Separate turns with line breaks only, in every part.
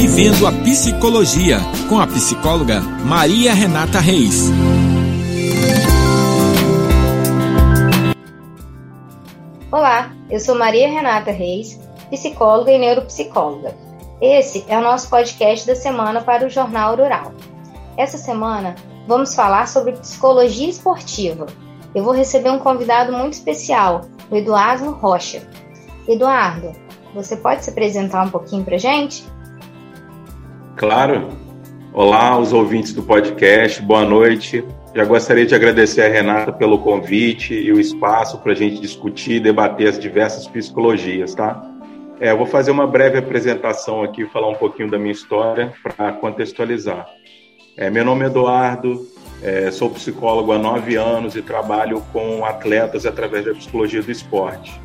Vivendo a Psicologia, com a psicóloga Maria Renata Reis.
Olá, eu sou Maria Renata Reis, psicóloga e neuropsicóloga. Esse é o nosso podcast da semana para o Jornal Rural. Essa semana vamos falar sobre psicologia esportiva. Eu vou receber um convidado muito especial, o Eduardo Rocha. Eduardo, você pode se apresentar um pouquinho para gente?
Claro. Olá, os ouvintes do podcast, boa noite. Já gostaria de agradecer a Renata pelo convite e o espaço para a gente discutir e debater as diversas psicologias, tá? É, eu vou fazer uma breve apresentação aqui, falar um pouquinho da minha história para contextualizar. É, meu nome é Eduardo, é, sou psicólogo há nove anos e trabalho com atletas através da psicologia do esporte.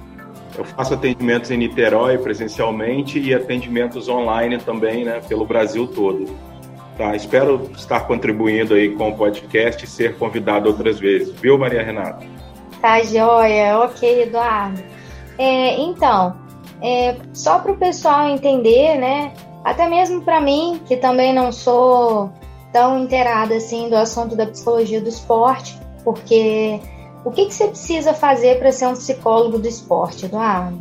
Eu faço atendimentos em Niterói presencialmente e atendimentos online também, né, pelo Brasil todo. Tá, espero estar contribuindo aí com o podcast e ser convidado outras vezes. Viu, Maria Renata?
Tá joia, ok, Eduardo. É, então, é, só para o pessoal entender, né? Até mesmo para mim, que também não sou tão inteirada assim do assunto da psicologia do esporte, porque o que, que você precisa fazer para ser um psicólogo do esporte, Eduardo?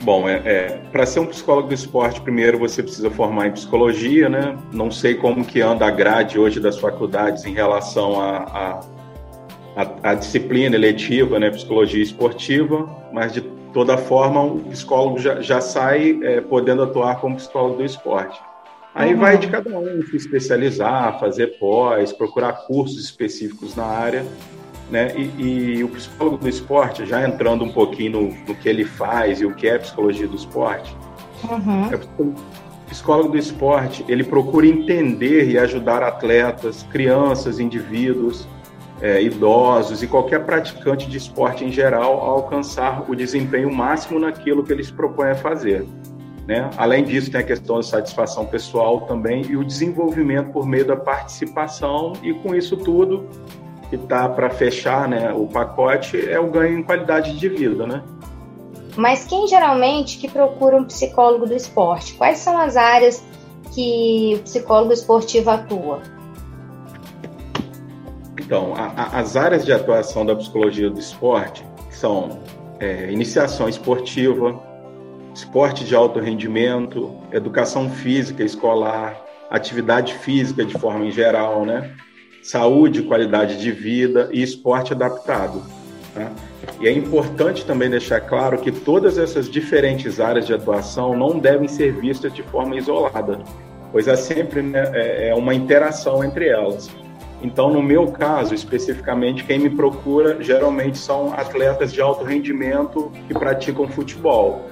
Bom, é, é para ser um psicólogo do esporte, primeiro você precisa formar em psicologia, né? Não sei como que anda a grade hoje das faculdades em relação à a, a, a, disciplina eletiva, né? Psicologia esportiva, mas de toda forma, um psicólogo já, já sai é, podendo atuar como psicólogo do esporte. Aí uhum. vai de cada um se especializar, fazer pós, procurar cursos específicos na área. Né? E, e, o psicólogo do esporte, já entrando um pouquinho no, no, que ele faz e o que é psicologia do esporte, uhum. é, o psicólogo do esporte ele procura entender e ajudar atletas, crianças, indivíduos, é, idosos e qualquer praticante de esporte em geral a alcançar o desempenho máximo naquilo que eles propõem a fazer. Né? Além disso, tem a questão da satisfação pessoal também e o desenvolvimento por meio da participação, e com isso tudo, que está para fechar né, o pacote, é o ganho em qualidade de vida. Né?
Mas quem geralmente que procura um psicólogo do esporte? Quais são as áreas que o psicólogo esportivo atua?
Então, a, a, as áreas de atuação da psicologia do esporte são é, iniciação esportiva, esporte de alto rendimento, educação física escolar, atividade física de forma em geral, né? Saúde, qualidade de vida e esporte adaptado. Tá? E é importante também deixar claro que todas essas diferentes áreas de atuação não devem ser vistas de forma isolada, pois há sempre né, é, é uma interação entre elas. Então, no meu caso, especificamente, quem me procura geralmente são atletas de alto rendimento que praticam futebol.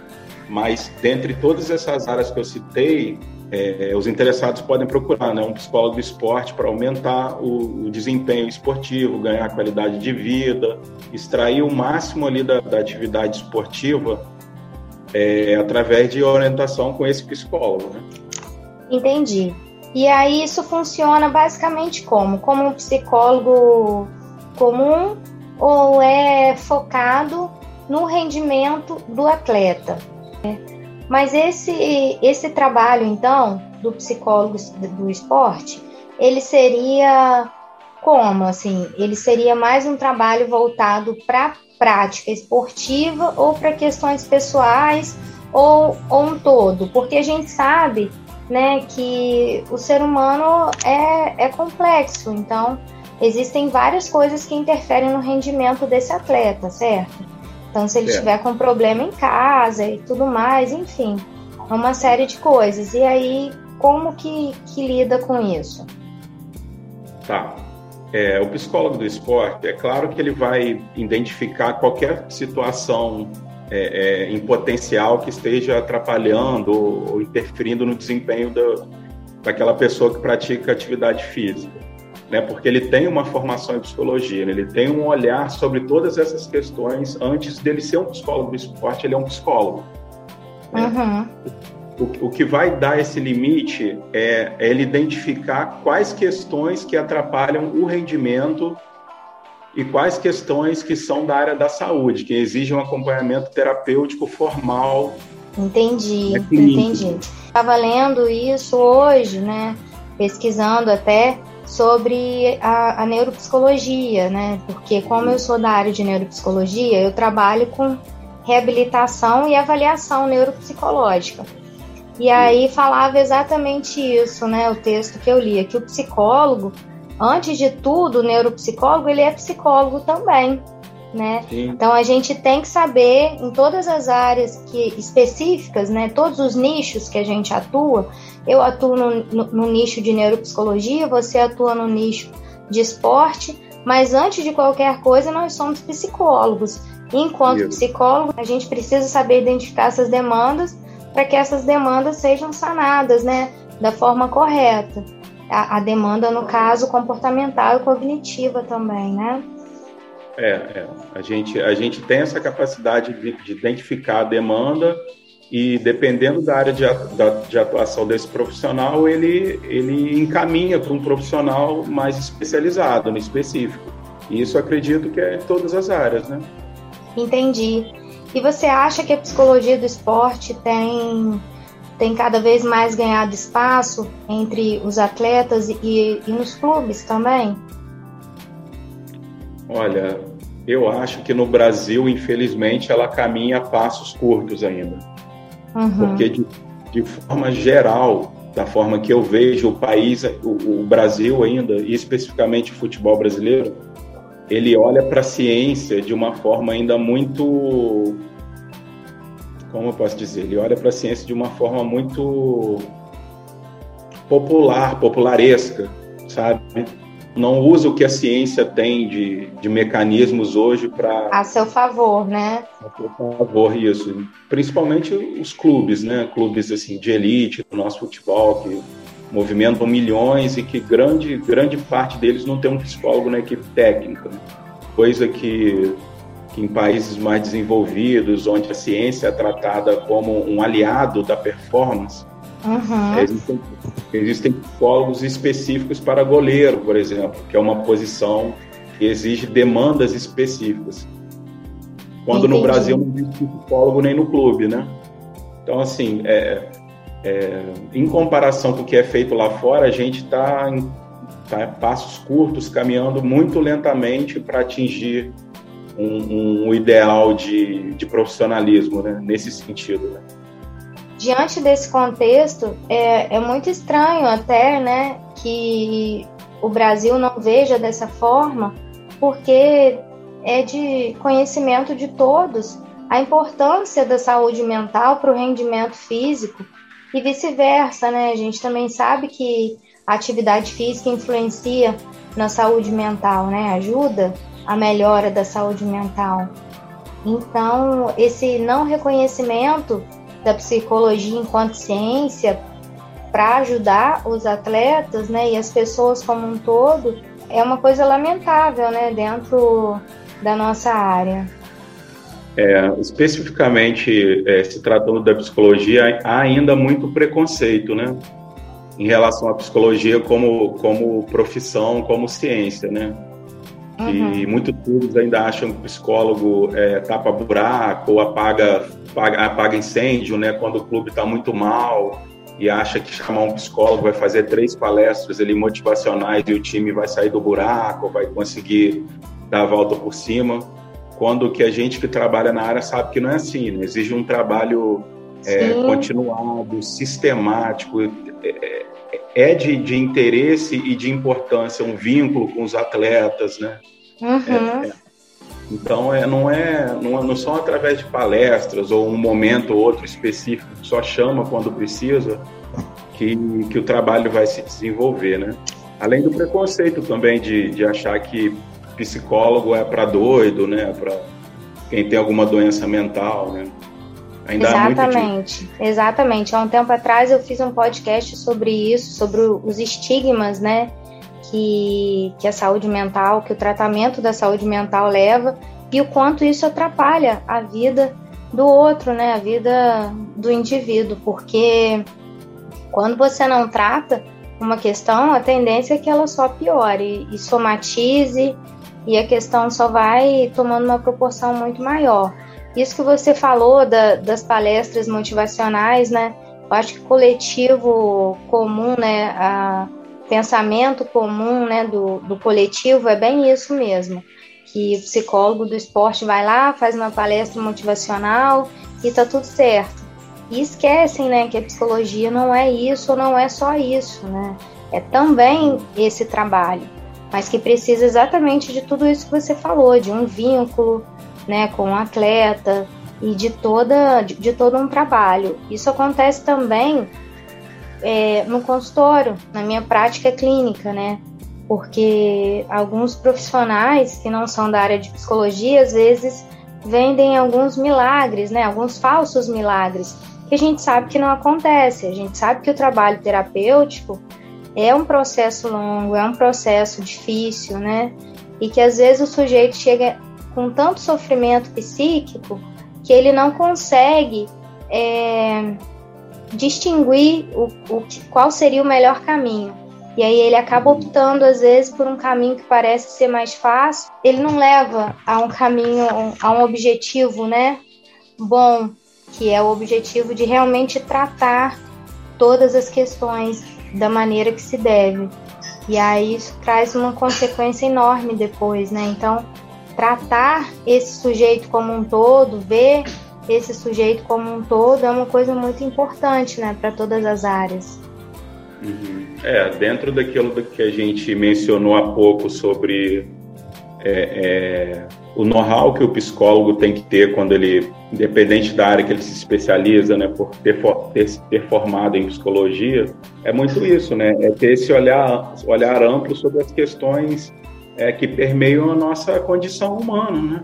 Mas, dentre todas essas áreas que eu citei, é, os interessados podem procurar né, um psicólogo do esporte para aumentar o, o, desempenho esportivo, ganhar qualidade de vida, extrair o máximo ali da, da atividade esportiva é, através de orientação com esse psicólogo. Né?
Entendi. E aí isso funciona basicamente como? Como um psicólogo comum ou é focado no rendimento do atleta? Mas esse, esse trabalho, então, do psicólogo do esporte, ele seria como? Assim, ele seria mais um trabalho voltado para prática esportiva ou para questões pessoais ou, ou um todo? Porque a gente sabe né, que o ser humano é, é complexo, então existem várias coisas que interferem no rendimento desse atleta, certo? Então, se ele é. tiver com problema em casa e tudo mais, enfim, é uma série de coisas. E aí, como que, que lida com isso?
Tá. É, o psicólogo do esporte, é claro que ele vai identificar qualquer situação é, é, em potencial que esteja atrapalhando ou, ou interferindo no desempenho da, daquela pessoa que pratica atividade física né? Porque ele tem uma formação em psicologia, né? ele tem um olhar sobre todas essas questões antes dele ser um psicólogo do esporte, ele é um psicólogo. Né? Uhum. O, o, que vai dar esse limite é, é ele identificar quais questões que atrapalham o rendimento e quais questões que são da área da saúde, que exigem um acompanhamento terapêutico formal.
Entendi, né, entendi. Estava lendo isso hoje, né? Pesquisando até sobre a, a, neuropsicologia, né? Porque como eu sou da área de neuropsicologia, eu trabalho com reabilitação e avaliação neuropsicológica. E aí falava exatamente isso, né? O texto que eu li, que o psicólogo, antes de tudo, o neuropsicólogo, ele é psicólogo também né? Então a gente tem que saber em todas as áreas que específicas, né? Todos os nichos que a gente atua. Eu atuo no, no, no nicho de neuropsicologia, você atua no nicho de esporte, mas antes de qualquer coisa nós somos psicólogos. E enquanto psicólogo, a gente precisa saber identificar essas demandas para que essas demandas sejam sanadas, né? Da forma correta. A, a demanda, no caso, comportamental e cognitiva também, né?
É, é. A, gente, a gente tem essa capacidade de, de identificar a demanda e, dependendo da área de, de atuação desse profissional, ele, ele encaminha para um profissional mais especializado, no específico. E isso acredito que é em todas as áreas, né?
Entendi. E você acha que a psicologia do esporte tem, tem cada vez mais ganhado espaço entre os atletas e, e nos clubes também?
Olha, eu acho que no Brasil, infelizmente, ela caminha a passos curtos ainda. Uhum. Porque, de, de, forma geral, da forma que eu vejo o país, o, o Brasil ainda, e especificamente o futebol brasileiro, ele olha para a ciência de uma forma ainda muito. Como eu posso dizer? Ele olha para a ciência de uma forma muito popular, popularesca, sabe? Não usa o que a ciência tem de, de mecanismos hoje para.
A seu favor, né?
A seu favor, isso. Principalmente os clubes, né? Clubes assim, de elite do nosso futebol, que movimentam milhões e que grande, grande parte deles não tem um psicólogo na equipe técnica. Coisa que, que em países mais desenvolvidos, onde a ciência é tratada como um aliado da performance, Uhum. Existem, existem psicólogos específicos para goleiro, por exemplo, que é uma posição que exige demandas específicas. Quando Entendi. no Brasil não existe psicólogo nem no clube, né? Então, assim, é, é, em comparação com o que é feito lá fora, a gente está em tá, passos curtos, caminhando muito lentamente para atingir um, um, ideal de, de profissionalismo, né? Nesse sentido, né?
Diante desse contexto, é, é muito estranho até, né, que o Brasil não veja dessa forma, porque é de conhecimento de todos a importância da saúde mental para o rendimento físico e vice-versa, né? A gente também sabe que a atividade física influencia na saúde mental, né? Ajuda a melhora da saúde mental. Então, esse não reconhecimento da psicologia enquanto ciência para ajudar os atletas, né, e as pessoas como um todo, é uma coisa lamentável, né, dentro da nossa área.
É, especificamente, é, se tratando da psicologia, há ainda muito preconceito, né, em relação à psicologia como, como profissão, como ciência, né. Uhum. E muitos estudos ainda acham que o psicólogo é, tapa buraco ou apaga apaga, apaga incêndio, né? Quando o clube está muito mal e acha que chamar um psicólogo vai fazer três palestras ali motivacionais e o time vai sair do buraco, vai conseguir dar a volta por cima. Quando que a gente que trabalha na área sabe que não é assim, né? exige um trabalho é, continuado, sistemático, é, é de, de, interesse e de importância um vínculo com os atletas, né? Uhum. É, é então, é, não, é, não, não são através de palestras ou um momento ou outro específico que só chama quando precisa que, que o trabalho vai se desenvolver, né? Além do preconceito também de, de achar que psicólogo é para doido, né? Para quem tem alguma doença mental, né?
Ainda exatamente, exatamente. Há um tempo atrás eu fiz um podcast sobre isso, sobre os estigmas, né? que, que a saúde mental, que o tratamento da saúde mental leva e o quanto isso atrapalha a vida do outro, né? A vida do indivíduo, porque quando você não trata uma questão, a tendência é que ela só piore e somatize e a questão só vai tomando uma proporção muito maior. Isso que você falou da, das palestras motivacionais, né? Eu acho que coletivo comum, né, a pensamento comum, né, do, do coletivo é bem isso mesmo, que o psicólogo do esporte vai lá, faz uma palestra motivacional e tá tudo certo. E esquecem, né, que a psicologia não é isso, não é só isso, né? É também esse trabalho, mas que precisa exatamente de tudo isso que você falou, de um vínculo, né, com o atleta, e de toda de, de todo um trabalho. Isso acontece também é, no consultório, na minha prática clínica, né? Porque alguns profissionais que não são da área de psicologia às vezes vendem alguns milagres, né? Alguns falsos milagres que a gente sabe que não acontece. A gente sabe que o trabalho terapêutico é um processo longo, é um processo difícil, né? E que às vezes o sujeito chega com tanto sofrimento psíquico que ele não consegue é, distinguir o, o, qual seria o melhor caminho. E aí ele acaba optando, às vezes, por um caminho que parece ser mais fácil. Ele não leva a um caminho, a um objetivo, né? Bom, que é o objetivo de realmente tratar todas as questões da maneira que se deve. E aí isso traz uma consequência enorme depois, né? Então, tratar esse sujeito como um todo, ver esse sujeito como um todo é uma coisa muito importante, né, para todas as áreas.
Uhum. É, dentro daquilo que a gente mencionou há pouco sobre é, é, o know-how que o psicólogo tem que ter quando ele, independente da área que ele se especializa, né, por ter, ter, ter formado em psicologia, é muito isso, né, é ter esse olhar, olhar amplo sobre as questões é, que permeiam a nossa condição humana, né?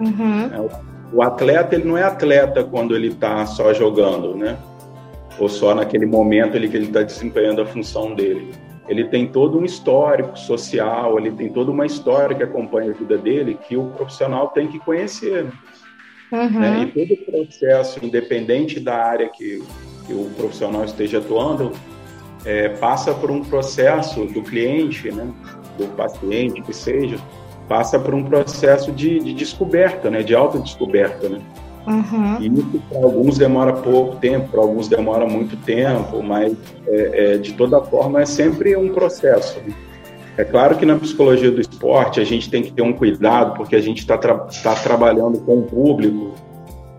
Uhum. É, o atleta ele não é atleta quando ele está só jogando, né? Ou só naquele momento ele, que ele está desempenhando a função dele. Ele tem todo um histórico social, ele tem toda uma história que acompanha a vida dele que o profissional tem que conhecer. Né? Uhum. É, e todo o processo, independente da área que, que o profissional esteja atuando, é, passa por um processo do cliente, né? Do paciente, que seja, passa por um processo de, de descoberta, né, de autodescoberta, né? Uhum. E isso para alguns demora pouco tempo, para alguns demora muito tempo, mas é, é, de toda forma é sempre um processo. Né? É claro que na psicologia do esporte a gente tem que ter um cuidado, porque a gente está tra tá trabalhando com um público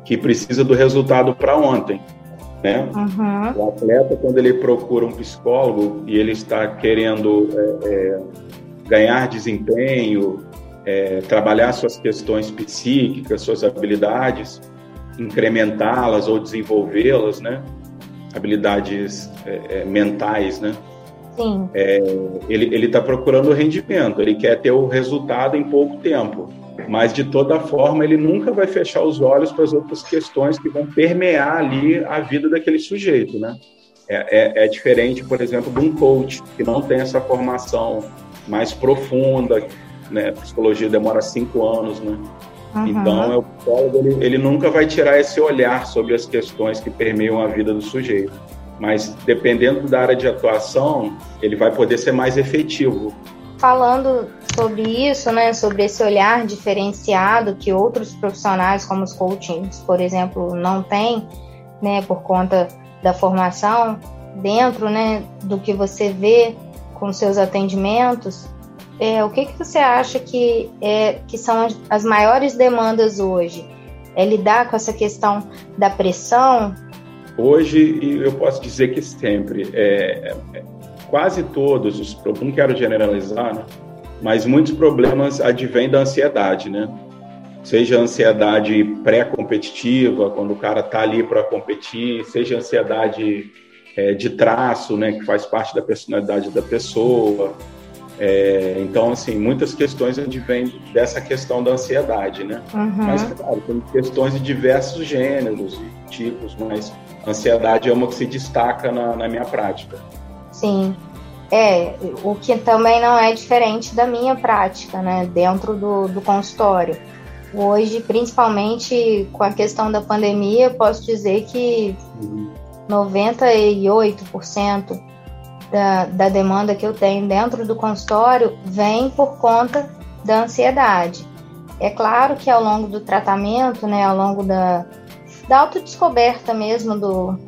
que precisa do resultado para ontem. Né? Uhum. O atleta, quando ele procura um psicólogo e ele está querendo é, é ganhar desempenho, é, trabalhar suas questões psíquicas, suas habilidades, incrementá-las ou desenvolvê-las, né? Habilidades é, é mentais, né? Sim. É, ele está procurando o rendimento, ele quer ter o resultado em pouco tempo. Mas, de toda forma, ele nunca vai fechar os olhos para as outras questões que vão permear ali a vida daquele sujeito, né? É, é, é diferente, por exemplo, de um coach que não tem essa formação mais profunda, né? Psicologia demora cinco anos, né? Uhum. Então, é o psicólogo ele, ele nunca vai tirar esse olhar sobre as questões que permeiam a vida do sujeito. Mas, dependendo da área de atuação, ele vai poder ser mais efetivo.
Falando sobre isso, né, sobre esse olhar diferenciado que outros profissionais, como os coachings, por exemplo, não têm, né, por conta da formação, dentro, né, do que você vê com seus atendimentos, é, o que, que você acha que, é, que são as maiores demandas hoje? É lidar com essa questão da pressão?
Hoje, eu posso dizer que sempre, é, é quase todos os não quero generalizar, né? mas muitos problemas advêm da ansiedade, né? Seja ansiedade pré-competitiva, quando o cara está ali para competir, seja ansiedade é, de traço, né, que faz parte da personalidade da pessoa. É, então, assim, muitas questões advêm dessa questão da ansiedade, né? Uhum. Mas, claro, tem questões de diversos gêneros e tipos, mas a ansiedade é uma que se destaca na, na minha prática.
Sim. É, o que também não é diferente da minha prática, né, dentro do, do consultório. Hoje, principalmente com a questão da pandemia, posso dizer que uhum. 98% da, da demanda que eu tenho dentro do consultório vem por conta da ansiedade. É claro que ao longo do tratamento, né, ao longo da, da autodescoberta mesmo do,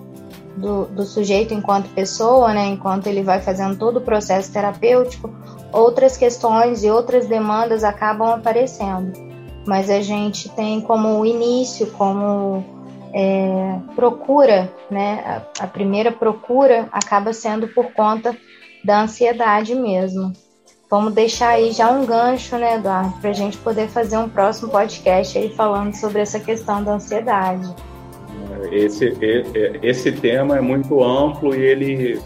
do, do sujeito enquanto pessoa, né, enquanto ele vai fazendo todo o processo terapêutico, outras questões e outras demandas acabam aparecendo. Mas a gente tem como início, como é, procura, né, a, a primeira procura acaba sendo por conta da ansiedade mesmo. Vamos deixar aí já um gancho, né, Eduardo, para a gente poder fazer um próximo podcast aí falando sobre essa questão da ansiedade.
Esse, esse tema é muito amplo e ele,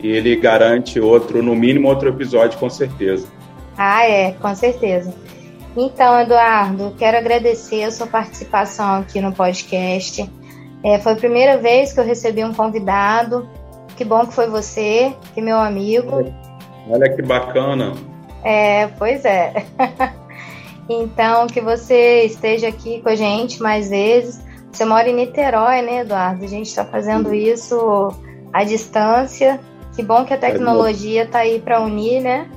ele garante outro, no mínimo outro episódio, com certeza.
Ah, é, com certeza. Então, Eduardo, quero agradecer a sua participação aqui no podcast. É, foi a primeira vez que eu recebi um convidado. Que bom que foi você, que meu amigo.
Olha que bacana.
É, pois é. então, que você esteja aqui com a gente mais vezes. Você mora em Niterói, né, Eduardo? A gente está fazendo isso à distância. Que bom que a tecnologia está aí para unir, né?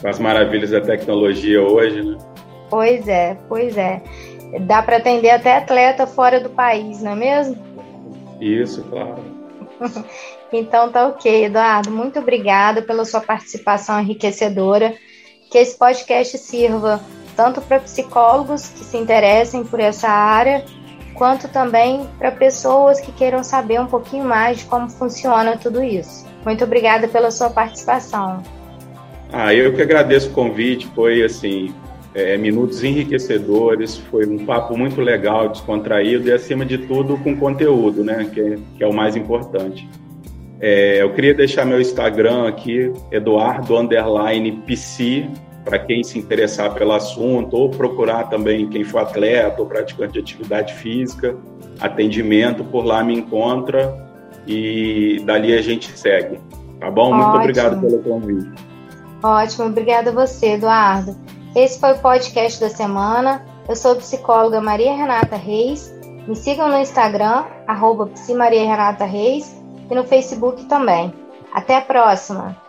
Com as maravilhas da tecnologia hoje, né?
Pois é, pois é. Dá para atender até atleta fora do país, não é mesmo?
Isso, claro.
Então tá ok, Eduardo. Muito obrigada pela sua participação enriquecedora. Que esse podcast sirva tanto para psicólogos que se interessem por essa área, quanto também para pessoas que queiram saber um pouquinho mais de como funciona tudo isso. Muito obrigada pela sua participação.
Ah, eu que agradeço o convite. Foi assim, é, minutos enriquecedores, foi um papo muito legal, descontraído e acima de tudo com conteúdo, né? Que é, que é o mais importante. É, eu queria deixar meu Instagram aqui, Eduardo Underline PC, para quem se interessar pelo assunto, ou procurar também quem for atleta ou praticante de atividade física, atendimento, por lá me encontra e dali a gente segue. Tá bom? Muito Ótimo. obrigado pelo convite.
Ótimo, obrigada a você, Eduardo. Esse foi o podcast da semana. Eu sou a psicóloga Maria Renata Reis. Me sigam no Instagram, arroba Reis, e no Facebook também. Até a próxima!